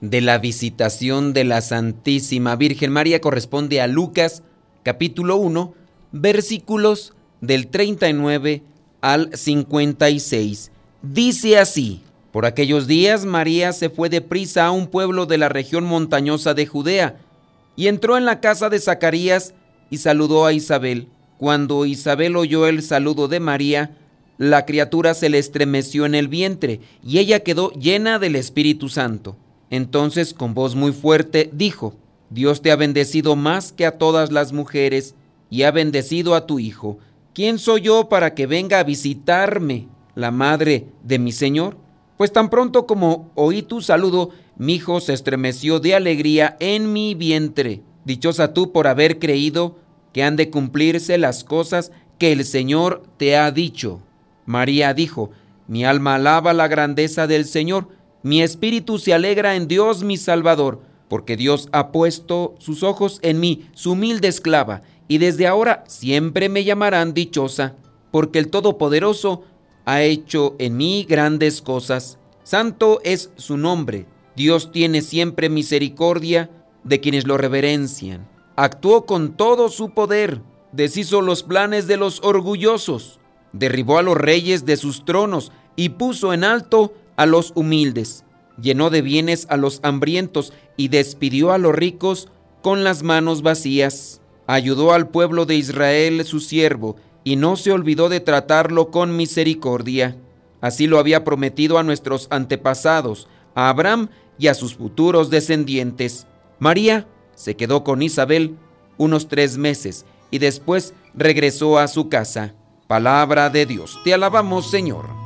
de la visitación de la Santísima Virgen María corresponde a Lucas capítulo 1 versículos del 39 al 56. Dice así, por aquellos días María se fue deprisa a un pueblo de la región montañosa de Judea y entró en la casa de Zacarías y saludó a Isabel. Cuando Isabel oyó el saludo de María, la criatura se le estremeció en el vientre y ella quedó llena del Espíritu Santo. Entonces con voz muy fuerte dijo, Dios te ha bendecido más que a todas las mujeres y ha bendecido a tu Hijo. ¿Quién soy yo para que venga a visitarme la madre de mi Señor? Pues tan pronto como oí tu saludo, mi hijo se estremeció de alegría en mi vientre. Dichosa tú por haber creído que han de cumplirse las cosas que el Señor te ha dicho. María dijo, mi alma alaba la grandeza del Señor, mi espíritu se alegra en Dios mi Salvador, porque Dios ha puesto sus ojos en mí, su humilde esclava, y desde ahora siempre me llamarán dichosa, porque el Todopoderoso ha hecho en mí grandes cosas. Santo es su nombre. Dios tiene siempre misericordia de quienes lo reverencian. Actuó con todo su poder, deshizo los planes de los orgullosos derribó a los reyes de sus tronos y puso en alto a los humildes. Llenó de bienes a los hambrientos y despidió a los ricos con las manos vacías. Ayudó al pueblo de Israel su siervo y no se olvidó de tratarlo con misericordia. Así lo había prometido a nuestros antepasados, a Abraham y a sus futuros descendientes. María se quedó con Isabel unos tres meses y después regresó a su casa. Palabra de Dios. Te alabamos, Señor.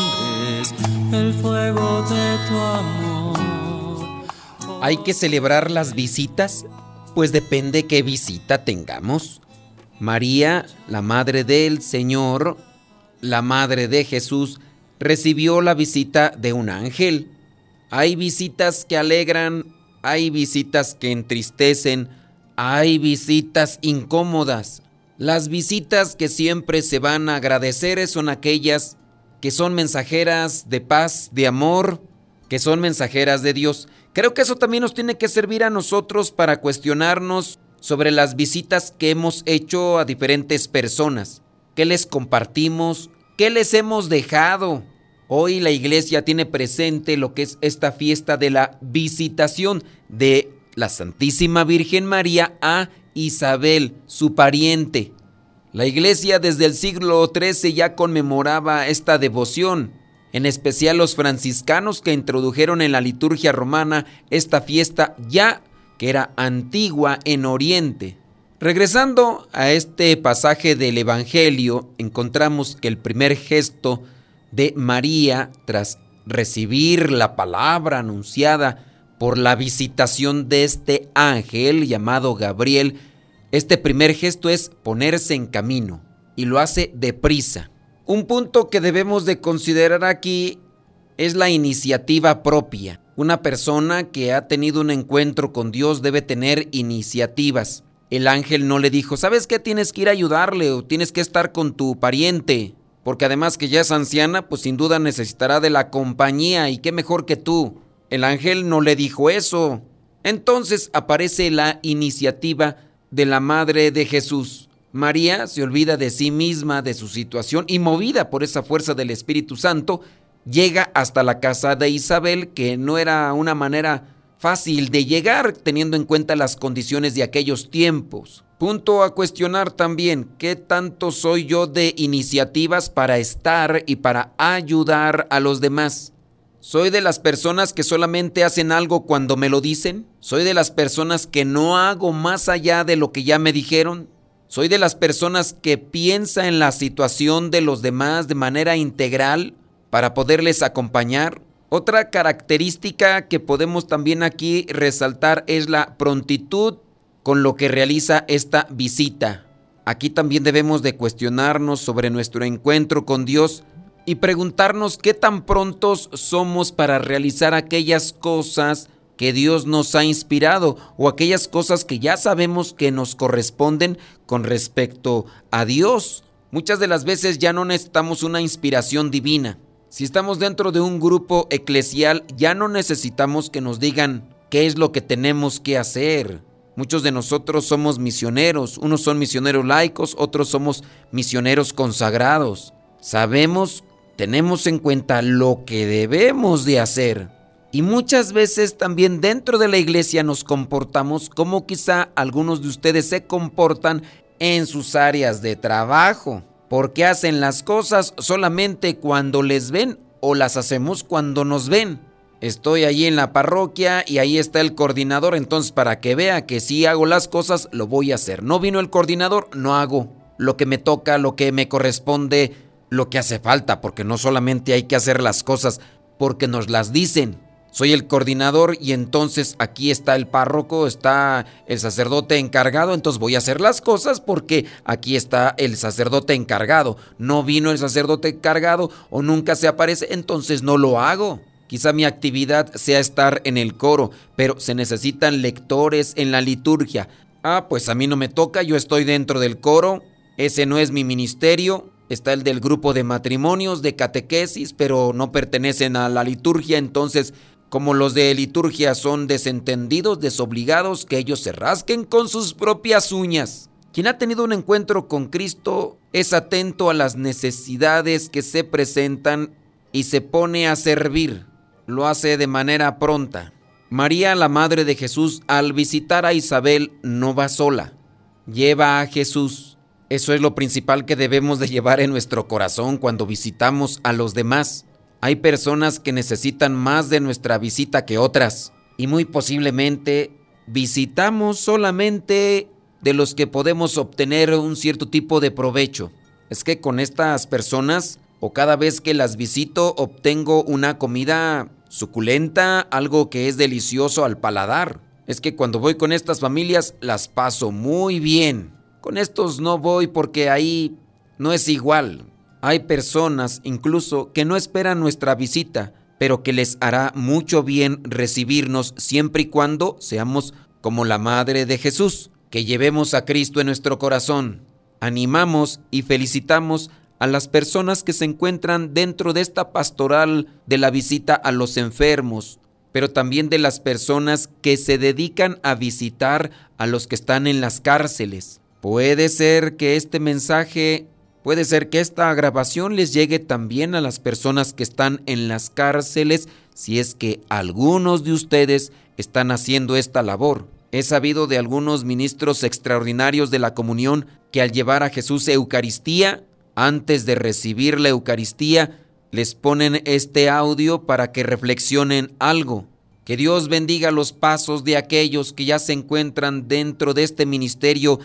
¿Hay que celebrar las visitas? Pues depende qué visita tengamos. María, la madre del Señor, la madre de Jesús, recibió la visita de un ángel. Hay visitas que alegran, hay visitas que entristecen, hay visitas incómodas. Las visitas que siempre se van a agradecer son aquellas que son mensajeras de paz, de amor, que son mensajeras de Dios. Creo que eso también nos tiene que servir a nosotros para cuestionarnos sobre las visitas que hemos hecho a diferentes personas. ¿Qué les compartimos? ¿Qué les hemos dejado? Hoy la iglesia tiene presente lo que es esta fiesta de la visitación de la Santísima Virgen María a Isabel, su pariente. La iglesia desde el siglo XIII ya conmemoraba esta devoción, en especial los franciscanos que introdujeron en la liturgia romana esta fiesta ya que era antigua en Oriente. Regresando a este pasaje del Evangelio, encontramos que el primer gesto de María tras recibir la palabra anunciada por la visitación de este ángel llamado Gabriel, este primer gesto es ponerse en camino y lo hace deprisa. Un punto que debemos de considerar aquí es la iniciativa propia. Una persona que ha tenido un encuentro con Dios debe tener iniciativas. el ángel no le dijo, ¿sabes qué? Tienes que ir a ayudarle o tienes que estar con tu pariente, porque además que ya es anciana, pues sin duda necesitará de la compañía y qué mejor que tú. El ángel no le dijo eso. Entonces aparece la iniciativa de la Madre de Jesús. María se olvida de sí misma, de su situación, y movida por esa fuerza del Espíritu Santo, llega hasta la casa de Isabel, que no era una manera fácil de llegar teniendo en cuenta las condiciones de aquellos tiempos. Punto a cuestionar también, ¿qué tanto soy yo de iniciativas para estar y para ayudar a los demás? ¿Soy de las personas que solamente hacen algo cuando me lo dicen? ¿Soy de las personas que no hago más allá de lo que ya me dijeron? ¿Soy de las personas que piensa en la situación de los demás de manera integral para poderles acompañar? Otra característica que podemos también aquí resaltar es la prontitud con lo que realiza esta visita. Aquí también debemos de cuestionarnos sobre nuestro encuentro con Dios y preguntarnos qué tan prontos somos para realizar aquellas cosas que Dios nos ha inspirado o aquellas cosas que ya sabemos que nos corresponden con respecto a Dios. Muchas de las veces ya no necesitamos una inspiración divina. Si estamos dentro de un grupo eclesial, ya no necesitamos que nos digan qué es lo que tenemos que hacer. Muchos de nosotros somos misioneros, unos son misioneros laicos, otros somos misioneros consagrados. Sabemos tenemos en cuenta lo que debemos de hacer. Y muchas veces también dentro de la iglesia nos comportamos como quizá algunos de ustedes se comportan en sus áreas de trabajo, porque hacen las cosas solamente cuando les ven o las hacemos cuando nos ven. Estoy allí en la parroquia y ahí está el coordinador, entonces para que vea que si hago las cosas, lo voy a hacer. No vino el coordinador, no hago lo que me toca, lo que me corresponde lo que hace falta, porque no solamente hay que hacer las cosas porque nos las dicen. Soy el coordinador y entonces aquí está el párroco, está el sacerdote encargado, entonces voy a hacer las cosas porque aquí está el sacerdote encargado. No vino el sacerdote encargado o nunca se aparece, entonces no lo hago. Quizá mi actividad sea estar en el coro, pero se necesitan lectores en la liturgia. Ah, pues a mí no me toca, yo estoy dentro del coro, ese no es mi ministerio, está el del grupo de matrimonios, de catequesis, pero no pertenecen a la liturgia, entonces como los de liturgia son desentendidos, desobligados, que ellos se rasquen con sus propias uñas. Quien ha tenido un encuentro con Cristo es atento a las necesidades que se presentan y se pone a servir. Lo hace de manera pronta. María, la Madre de Jesús, al visitar a Isabel, no va sola. Lleva a Jesús eso es lo principal que debemos de llevar en nuestro corazón cuando visitamos a los demás. Hay personas que necesitan más de nuestra visita que otras y muy posiblemente visitamos solamente de los que podemos obtener un cierto tipo de provecho. Es que con estas personas o cada vez que las visito obtengo una comida suculenta, algo que es delicioso al paladar. Es que cuando voy con estas familias las paso muy bien. Con estos no voy porque ahí no es igual. Hay personas incluso que no esperan nuestra visita, pero que les hará mucho bien recibirnos siempre y cuando seamos como la Madre de Jesús, que llevemos a Cristo en nuestro corazón. Animamos y felicitamos a las personas que se encuentran dentro de esta pastoral de la visita a los enfermos, pero también de las personas que se dedican a visitar a los que están en las cárceles. Puede ser que este mensaje, puede ser que esta grabación les llegue también a las personas que están en las cárceles si es que algunos de ustedes están haciendo esta labor. He sabido de algunos ministros extraordinarios de la comunión que al llevar a Jesús Eucaristía, antes de recibir la Eucaristía, les ponen este audio para que reflexionen algo. Que Dios bendiga los pasos de aquellos que ya se encuentran dentro de este ministerio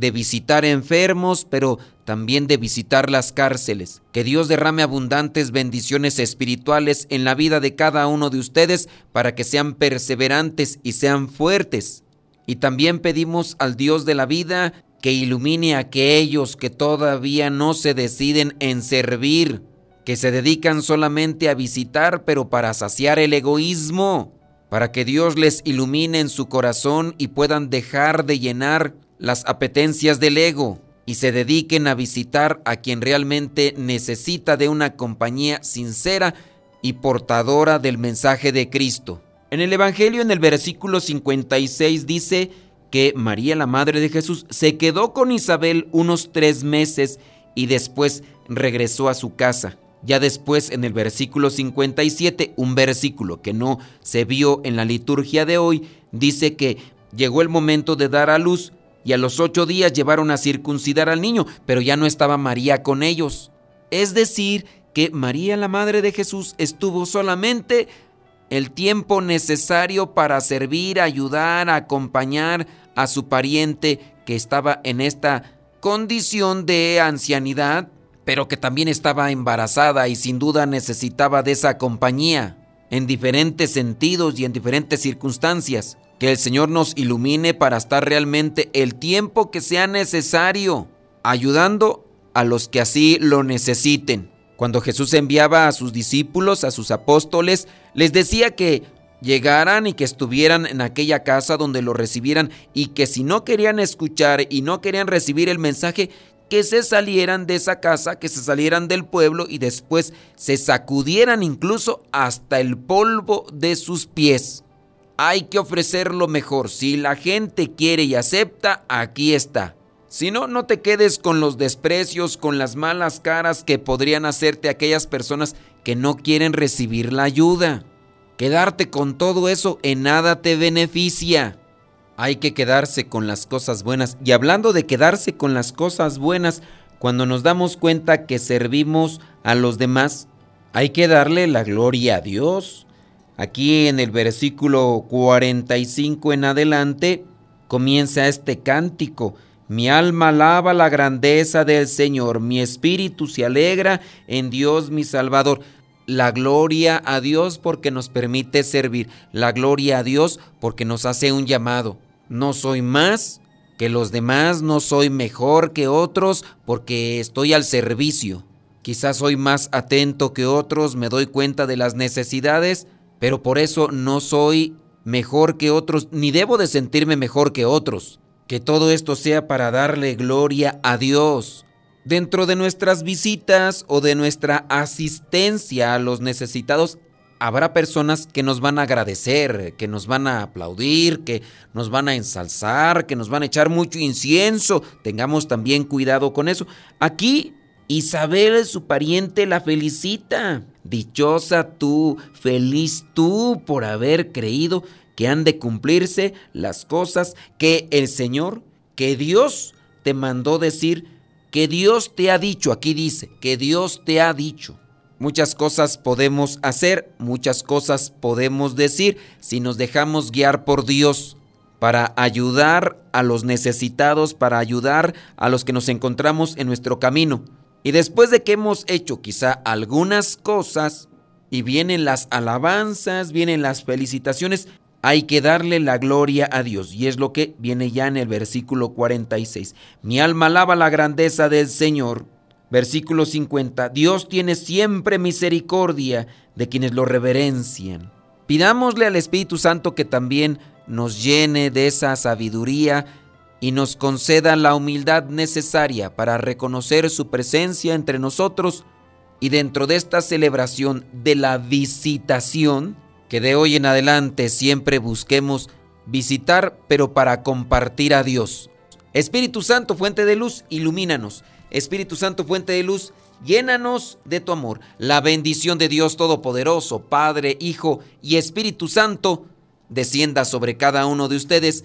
de visitar enfermos, pero también de visitar las cárceles. Que Dios derrame abundantes bendiciones espirituales en la vida de cada uno de ustedes para que sean perseverantes y sean fuertes. Y también pedimos al Dios de la vida que ilumine a aquellos que todavía no se deciden en servir, que se dedican solamente a visitar pero para saciar el egoísmo, para que Dios les ilumine en su corazón y puedan dejar de llenar las apetencias del ego y se dediquen a visitar a quien realmente necesita de una compañía sincera y portadora del mensaje de Cristo. En el Evangelio, en el versículo 56, dice que María, la Madre de Jesús, se quedó con Isabel unos tres meses y después regresó a su casa. Ya después, en el versículo 57, un versículo que no se vio en la liturgia de hoy, dice que llegó el momento de dar a luz y a los ocho días llevaron a circuncidar al niño, pero ya no estaba María con ellos. Es decir, que María, la Madre de Jesús, estuvo solamente el tiempo necesario para servir, ayudar, acompañar a su pariente que estaba en esta condición de ancianidad, pero que también estaba embarazada y sin duda necesitaba de esa compañía en diferentes sentidos y en diferentes circunstancias. Que el Señor nos ilumine para estar realmente el tiempo que sea necesario, ayudando a los que así lo necesiten. Cuando Jesús enviaba a sus discípulos, a sus apóstoles, les decía que llegaran y que estuvieran en aquella casa donde lo recibieran y que si no querían escuchar y no querían recibir el mensaje, que se salieran de esa casa, que se salieran del pueblo y después se sacudieran incluso hasta el polvo de sus pies. Hay que ofrecer lo mejor. Si la gente quiere y acepta, aquí está. Si no, no te quedes con los desprecios, con las malas caras que podrían hacerte aquellas personas que no quieren recibir la ayuda. Quedarte con todo eso en nada te beneficia. Hay que quedarse con las cosas buenas. Y hablando de quedarse con las cosas buenas, cuando nos damos cuenta que servimos a los demás, hay que darle la gloria a Dios. Aquí en el versículo 45 en adelante comienza este cántico mi alma alaba la grandeza del Señor, mi espíritu se alegra en Dios mi Salvador. La gloria a Dios porque nos permite servir. La gloria a Dios porque nos hace un llamado. No soy más que los demás, no soy mejor que otros porque estoy al servicio. Quizás soy más atento que otros, me doy cuenta de las necesidades, pero por eso no soy mejor que otros, ni debo de sentirme mejor que otros. Que todo esto sea para darle gloria a Dios. Dentro de nuestras visitas o de nuestra asistencia a los necesitados, habrá personas que nos van a agradecer, que nos van a aplaudir, que nos van a ensalzar, que nos van a echar mucho incienso. Tengamos también cuidado con eso. Aquí Isabel, su pariente, la felicita. Dichosa tú, feliz tú por haber creído que han de cumplirse las cosas que el Señor, que Dios te mandó decir, que Dios te ha dicho. Aquí dice, que Dios te ha dicho. Muchas cosas podemos hacer, muchas cosas podemos decir si nos dejamos guiar por Dios para ayudar a los necesitados, para ayudar a los que nos encontramos en nuestro camino. Y después de que hemos hecho quizá algunas cosas y vienen las alabanzas, vienen las felicitaciones, hay que darle la gloria a Dios. Y es lo que viene ya en el versículo 46. Mi alma alaba la grandeza del Señor. Versículo 50. Dios tiene siempre misericordia de quienes lo reverencian. Pidámosle al Espíritu Santo que también nos llene de esa sabiduría y nos conceda la humildad necesaria para reconocer su presencia entre nosotros y dentro de esta celebración de la visitación, que de hoy en adelante siempre busquemos visitar, pero para compartir a Dios. Espíritu Santo, fuente de luz, ilumínanos. Espíritu Santo, fuente de luz, llénanos de tu amor. La bendición de Dios Todopoderoso, Padre, Hijo y Espíritu Santo, descienda sobre cada uno de ustedes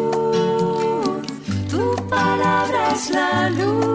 abras la luz.